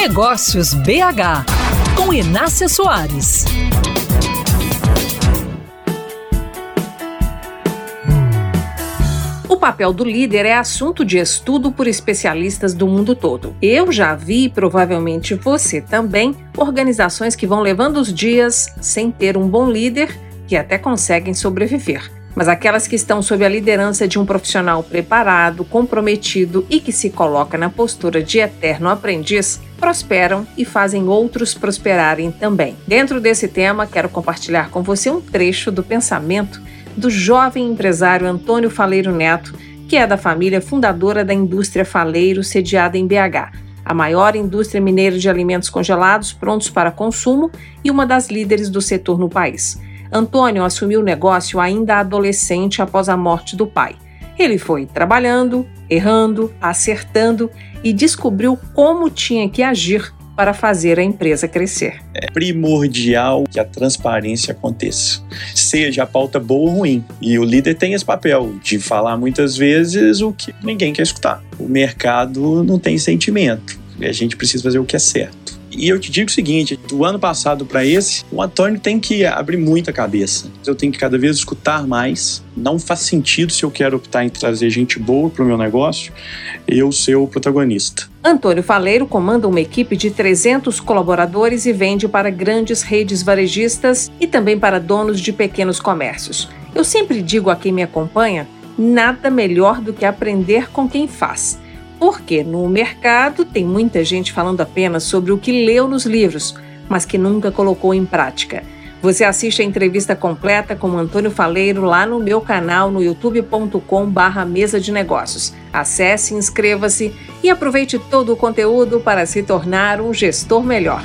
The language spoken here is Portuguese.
Negócios BH, com Inácia Soares. O papel do líder é assunto de estudo por especialistas do mundo todo. Eu já vi, provavelmente você também, organizações que vão levando os dias sem ter um bom líder que até conseguem sobreviver. Mas aquelas que estão sob a liderança de um profissional preparado, comprometido e que se coloca na postura de eterno aprendiz, prosperam e fazem outros prosperarem também. Dentro desse tema, quero compartilhar com você um trecho do pensamento do jovem empresário Antônio Faleiro Neto, que é da família fundadora da indústria Faleiro, sediada em BH, a maior indústria mineira de alimentos congelados prontos para consumo e uma das líderes do setor no país. Antônio assumiu o negócio ainda adolescente após a morte do pai. Ele foi trabalhando, errando, acertando e descobriu como tinha que agir para fazer a empresa crescer. É primordial que a transparência aconteça, seja a pauta boa ou ruim. E o líder tem esse papel de falar muitas vezes o que ninguém quer escutar. O mercado não tem sentimento. E a gente precisa fazer o que é certo. E eu te digo o seguinte: do ano passado para esse, o Antônio tem que abrir muita cabeça. Eu tenho que cada vez escutar mais. Não faz sentido se eu quero optar em trazer gente boa para o meu negócio, eu ser o protagonista. Antônio Faleiro comanda uma equipe de 300 colaboradores e vende para grandes redes varejistas e também para donos de pequenos comércios. Eu sempre digo a quem me acompanha: nada melhor do que aprender com quem faz. Porque no mercado tem muita gente falando apenas sobre o que leu nos livros, mas que nunca colocou em prática. Você assiste a entrevista completa com o Antônio Faleiro lá no meu canal no youtube.com/barra mesa de negócios. Acesse, inscreva-se e aproveite todo o conteúdo para se tornar um gestor melhor.